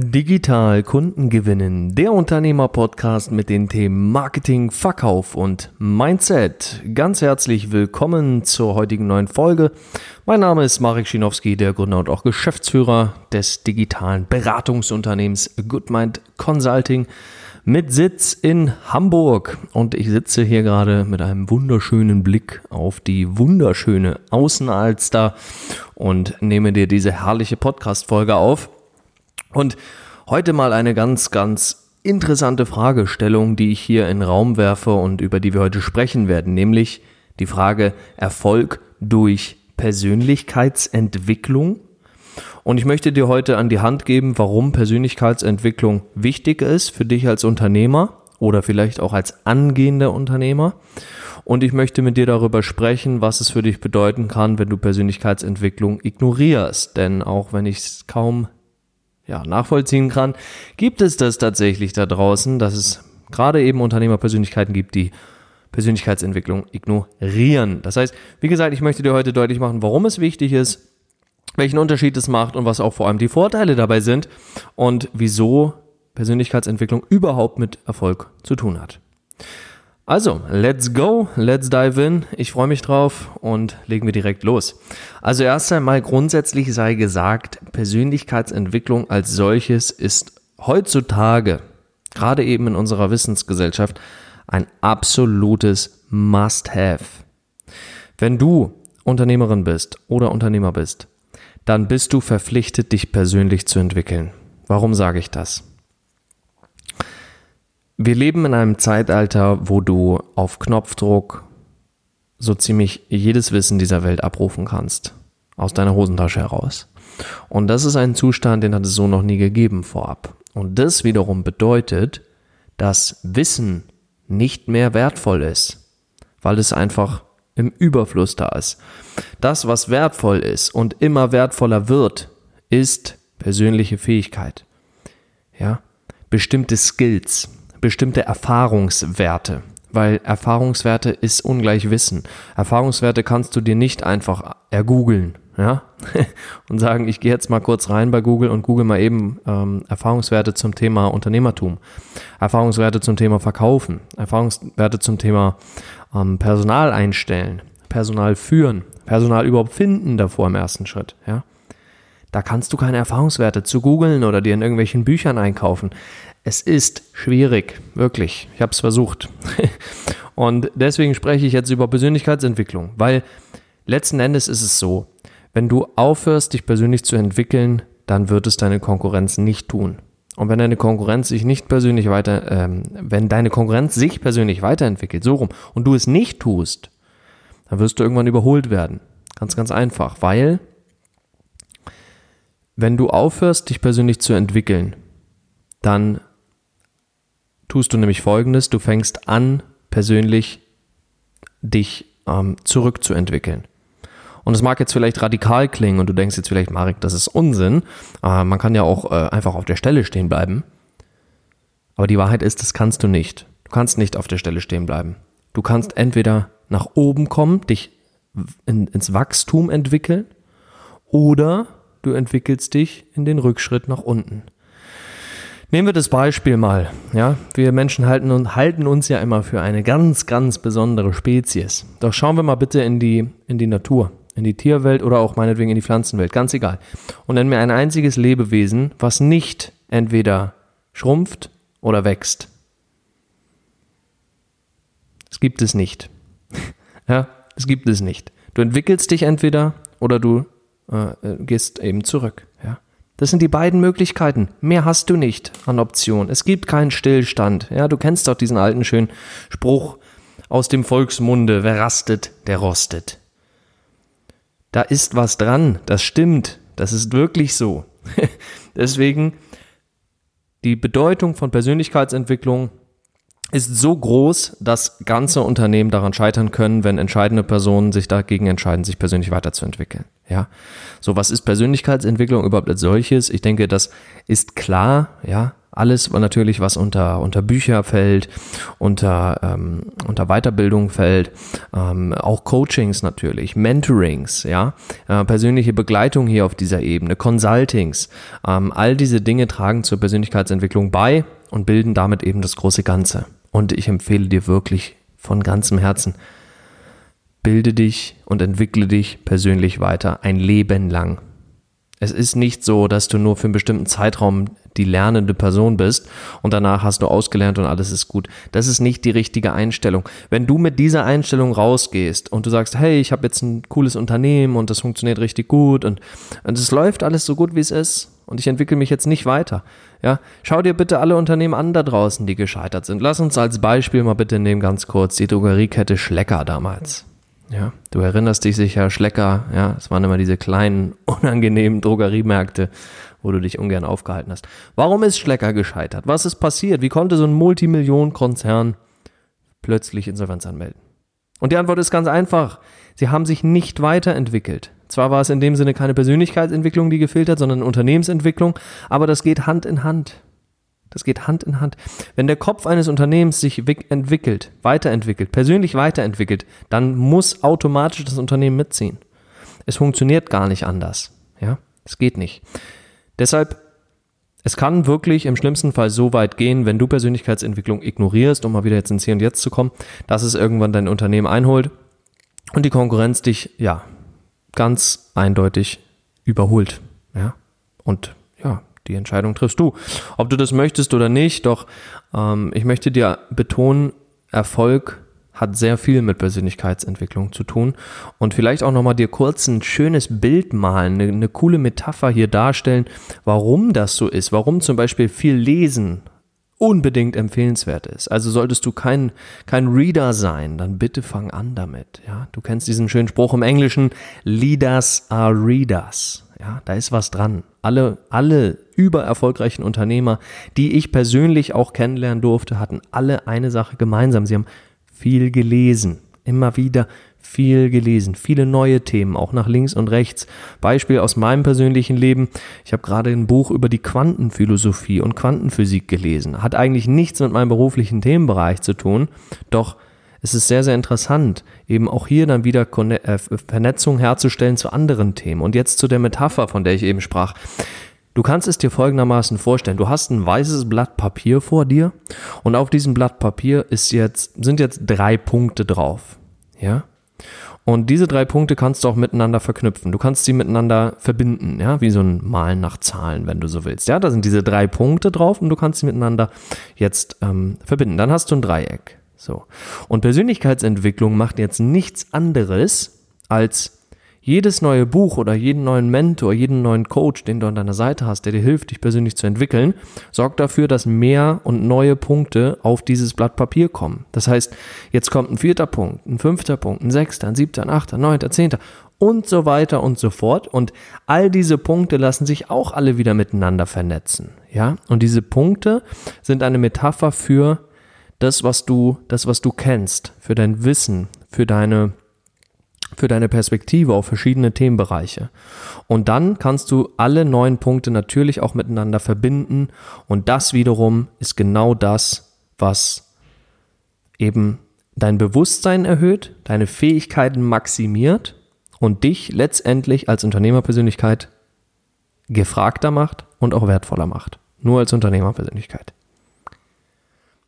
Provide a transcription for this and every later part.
Digital Kunden gewinnen, der Unternehmer-Podcast mit den Themen Marketing, Verkauf und Mindset. Ganz herzlich willkommen zur heutigen neuen Folge. Mein Name ist Marek Schinowski, der Gründer und auch Geschäftsführer des digitalen Beratungsunternehmens GoodMind Consulting mit Sitz in Hamburg. Und ich sitze hier gerade mit einem wunderschönen Blick auf die wunderschöne Außenalster und nehme dir diese herrliche Podcast-Folge auf. Und heute mal eine ganz, ganz interessante Fragestellung, die ich hier in den Raum werfe und über die wir heute sprechen werden, nämlich die Frage Erfolg durch Persönlichkeitsentwicklung. Und ich möchte dir heute an die Hand geben, warum Persönlichkeitsentwicklung wichtig ist für dich als Unternehmer oder vielleicht auch als angehender Unternehmer. Und ich möchte mit dir darüber sprechen, was es für dich bedeuten kann, wenn du Persönlichkeitsentwicklung ignorierst. Denn auch wenn ich es kaum ja, nachvollziehen kann, gibt es das tatsächlich da draußen, dass es gerade eben Unternehmerpersönlichkeiten gibt, die Persönlichkeitsentwicklung ignorieren. Das heißt, wie gesagt, ich möchte dir heute deutlich machen, warum es wichtig ist, welchen Unterschied es macht und was auch vor allem die Vorteile dabei sind und wieso Persönlichkeitsentwicklung überhaupt mit Erfolg zu tun hat. Also, let's go, let's dive in. Ich freue mich drauf und legen wir direkt los. Also erst einmal grundsätzlich sei gesagt, Persönlichkeitsentwicklung als solches ist heutzutage, gerade eben in unserer Wissensgesellschaft, ein absolutes Must-Have. Wenn du Unternehmerin bist oder Unternehmer bist, dann bist du verpflichtet, dich persönlich zu entwickeln. Warum sage ich das? Wir leben in einem Zeitalter, wo du auf Knopfdruck so ziemlich jedes Wissen dieser Welt abrufen kannst. Aus deiner Hosentasche heraus. Und das ist ein Zustand, den hat es so noch nie gegeben vorab. Und das wiederum bedeutet, dass Wissen nicht mehr wertvoll ist, weil es einfach im Überfluss da ist. Das, was wertvoll ist und immer wertvoller wird, ist persönliche Fähigkeit. Ja, bestimmte Skills, bestimmte Erfahrungswerte, weil Erfahrungswerte ist ungleich Wissen. Erfahrungswerte kannst du dir nicht einfach ergoogeln, ja, und sagen, ich gehe jetzt mal kurz rein bei Google und google mal eben ähm, Erfahrungswerte zum Thema Unternehmertum, Erfahrungswerte zum Thema Verkaufen, Erfahrungswerte zum Thema ähm, Personal einstellen, Personal führen, Personal überhaupt finden davor im ersten Schritt, ja. Da kannst du keine Erfahrungswerte zu googeln oder dir in irgendwelchen Büchern einkaufen. Es ist schwierig, wirklich. Ich habe es versucht. Und deswegen spreche ich jetzt über Persönlichkeitsentwicklung, weil letzten Endes ist es so, wenn du aufhörst, dich persönlich zu entwickeln, dann wird es deine Konkurrenz nicht tun. Und wenn deine Konkurrenz sich nicht persönlich weiter, ähm, wenn deine Konkurrenz sich persönlich weiterentwickelt, so rum, und du es nicht tust, dann wirst du irgendwann überholt werden. Ganz, ganz einfach, weil wenn du aufhörst, dich persönlich zu entwickeln, dann tust du nämlich Folgendes, du fängst an, persönlich dich ähm, zurückzuentwickeln. Und es mag jetzt vielleicht radikal klingen und du denkst jetzt vielleicht, Marek, das ist Unsinn. Äh, man kann ja auch äh, einfach auf der Stelle stehen bleiben. Aber die Wahrheit ist, das kannst du nicht. Du kannst nicht auf der Stelle stehen bleiben. Du kannst entweder nach oben kommen, dich in, ins Wachstum entwickeln, oder du entwickelst dich in den Rückschritt nach unten. Nehmen wir das Beispiel mal. Ja, wir Menschen halten, halten uns ja immer für eine ganz, ganz besondere Spezies. Doch schauen wir mal bitte in die, in die Natur, in die Tierwelt oder auch meinetwegen in die Pflanzenwelt, ganz egal. Und nenn mir ein einziges Lebewesen, was nicht entweder schrumpft oder wächst. Es gibt es nicht. ja, es gibt es nicht. Du entwickelst dich entweder oder du äh, gehst eben zurück. Das sind die beiden Möglichkeiten. Mehr hast du nicht an Optionen. Es gibt keinen Stillstand. Ja, du kennst doch diesen alten schönen Spruch aus dem Volksmunde, wer rastet, der rostet. Da ist was dran, das stimmt, das ist wirklich so. Deswegen die Bedeutung von Persönlichkeitsentwicklung ist so groß, dass ganze Unternehmen daran scheitern können, wenn entscheidende Personen sich dagegen entscheiden, sich persönlich weiterzuentwickeln. Ja, so was ist Persönlichkeitsentwicklung überhaupt als solches? Ich denke, das ist klar. Ja, Alles natürlich, was unter, unter Bücher fällt, unter, ähm, unter Weiterbildung fällt, ähm, auch Coachings natürlich, Mentorings, ja, äh, persönliche Begleitung hier auf dieser Ebene, Consultings, ähm, all diese Dinge tragen zur Persönlichkeitsentwicklung bei und bilden damit eben das große Ganze. Und ich empfehle dir wirklich von ganzem Herzen, bilde dich und entwickle dich persönlich weiter, ein Leben lang. Es ist nicht so, dass du nur für einen bestimmten Zeitraum die lernende Person bist und danach hast du ausgelernt und alles ist gut. Das ist nicht die richtige Einstellung. Wenn du mit dieser Einstellung rausgehst und du sagst, hey, ich habe jetzt ein cooles Unternehmen und das funktioniert richtig gut und es läuft alles so gut, wie es ist und ich entwickle mich jetzt nicht weiter. Ja, schau dir bitte alle Unternehmen an da draußen, die gescheitert sind. Lass uns als Beispiel mal bitte nehmen ganz kurz die Drogeriekette Schlecker damals. Ja, du erinnerst dich sicher, Schlecker, ja, es waren immer diese kleinen, unangenehmen Drogeriemärkte, wo du dich ungern aufgehalten hast. Warum ist Schlecker gescheitert? Was ist passiert? Wie konnte so ein Multimillionenkonzern plötzlich Insolvenz anmelden? Und die Antwort ist ganz einfach. Sie haben sich nicht weiterentwickelt. Zwar war es in dem Sinne keine Persönlichkeitsentwicklung, die gefehlt hat, sondern Unternehmensentwicklung, aber das geht Hand in Hand. Das geht Hand in Hand. Wenn der Kopf eines Unternehmens sich entwickelt, weiterentwickelt, persönlich weiterentwickelt, dann muss automatisch das Unternehmen mitziehen. Es funktioniert gar nicht anders. Ja, es geht nicht. Deshalb, es kann wirklich im schlimmsten Fall so weit gehen, wenn du Persönlichkeitsentwicklung ignorierst, um mal wieder jetzt ins Hier und Jetzt zu kommen, dass es irgendwann dein Unternehmen einholt und die Konkurrenz dich, ja, ganz eindeutig überholt. Ja, und die Entscheidung triffst du. Ob du das möchtest oder nicht, doch ähm, ich möchte dir betonen, Erfolg hat sehr viel mit Persönlichkeitsentwicklung zu tun und vielleicht auch nochmal dir kurz ein schönes Bild malen, eine, eine coole Metapher hier darstellen, warum das so ist, warum zum Beispiel viel Lesen unbedingt empfehlenswert ist. Also solltest du kein, kein Reader sein, dann bitte fang an damit. Ja, du kennst diesen schönen Spruch im Englischen, Leaders are Readers. Ja, da ist was dran. Alle, alle übererfolgreichen Unternehmer, die ich persönlich auch kennenlernen durfte, hatten alle eine Sache gemeinsam. Sie haben viel gelesen. Immer wieder viel gelesen, viele neue Themen, auch nach links und rechts. Beispiel aus meinem persönlichen Leben. Ich habe gerade ein Buch über die Quantenphilosophie und Quantenphysik gelesen. Hat eigentlich nichts mit meinem beruflichen Themenbereich zu tun, doch es ist sehr, sehr interessant, eben auch hier dann wieder äh, Vernetzung herzustellen zu anderen Themen. Und jetzt zu der Metapher, von der ich eben sprach. Du kannst es dir folgendermaßen vorstellen. Du hast ein weißes Blatt Papier vor dir und auf diesem Blatt Papier ist jetzt, sind jetzt drei Punkte drauf. Ja? Und diese drei Punkte kannst du auch miteinander verknüpfen. Du kannst sie miteinander verbinden, ja, wie so ein Malen nach Zahlen, wenn du so willst. Ja, da sind diese drei Punkte drauf und du kannst sie miteinander jetzt ähm, verbinden. Dann hast du ein Dreieck. So. Und Persönlichkeitsentwicklung macht jetzt nichts anderes als jedes neue Buch oder jeden neuen Mentor, jeden neuen Coach, den du an deiner Seite hast, der dir hilft, dich persönlich zu entwickeln, sorgt dafür, dass mehr und neue Punkte auf dieses Blatt Papier kommen. Das heißt, jetzt kommt ein vierter Punkt, ein fünfter Punkt, ein sechster, ein siebter, ein achter, ein neunter, zehnter und so weiter und so fort. Und all diese Punkte lassen sich auch alle wieder miteinander vernetzen. Ja, und diese Punkte sind eine Metapher für das, was du, das, was du kennst, für dein Wissen, für deine, für deine Perspektive auf verschiedene Themenbereiche. Und dann kannst du alle neun Punkte natürlich auch miteinander verbinden. Und das wiederum ist genau das, was eben dein Bewusstsein erhöht, deine Fähigkeiten maximiert und dich letztendlich als Unternehmerpersönlichkeit gefragter macht und auch wertvoller macht. Nur als Unternehmerpersönlichkeit.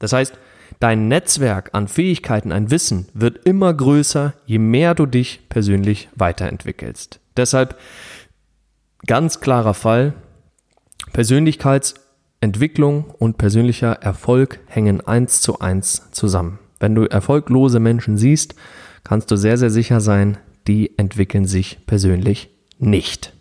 Das heißt, Dein Netzwerk an Fähigkeiten, ein Wissen wird immer größer, je mehr du dich persönlich weiterentwickelst. Deshalb ganz klarer Fall, Persönlichkeitsentwicklung und persönlicher Erfolg hängen eins zu eins zusammen. Wenn du erfolglose Menschen siehst, kannst du sehr, sehr sicher sein, die entwickeln sich persönlich nicht.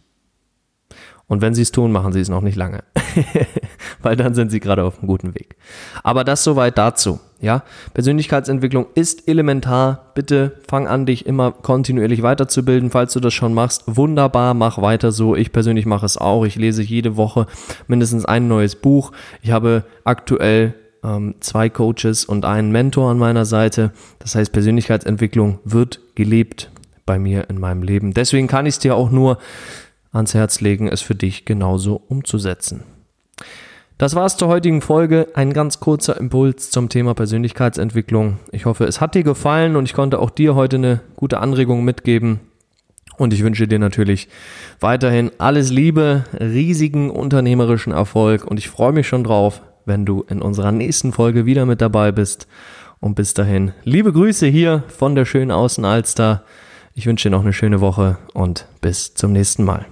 Und wenn sie es tun, machen sie es noch nicht lange. Weil dann sind sie gerade auf einem guten Weg. Aber das soweit dazu. Ja, Persönlichkeitsentwicklung ist elementar. Bitte fang an, dich immer kontinuierlich weiterzubilden. Falls du das schon machst, wunderbar, mach weiter so. Ich persönlich mache es auch. Ich lese jede Woche mindestens ein neues Buch. Ich habe aktuell ähm, zwei Coaches und einen Mentor an meiner Seite. Das heißt, Persönlichkeitsentwicklung wird gelebt bei mir in meinem Leben. Deswegen kann ich es dir auch nur ans Herz legen, es für dich genauso umzusetzen. Das war's zur heutigen Folge. Ein ganz kurzer Impuls zum Thema Persönlichkeitsentwicklung. Ich hoffe, es hat dir gefallen und ich konnte auch dir heute eine gute Anregung mitgeben. Und ich wünsche dir natürlich weiterhin alles Liebe, riesigen unternehmerischen Erfolg und ich freue mich schon drauf, wenn du in unserer nächsten Folge wieder mit dabei bist. Und bis dahin, liebe Grüße hier von der schönen Außenalster. Ich wünsche dir noch eine schöne Woche und bis zum nächsten Mal.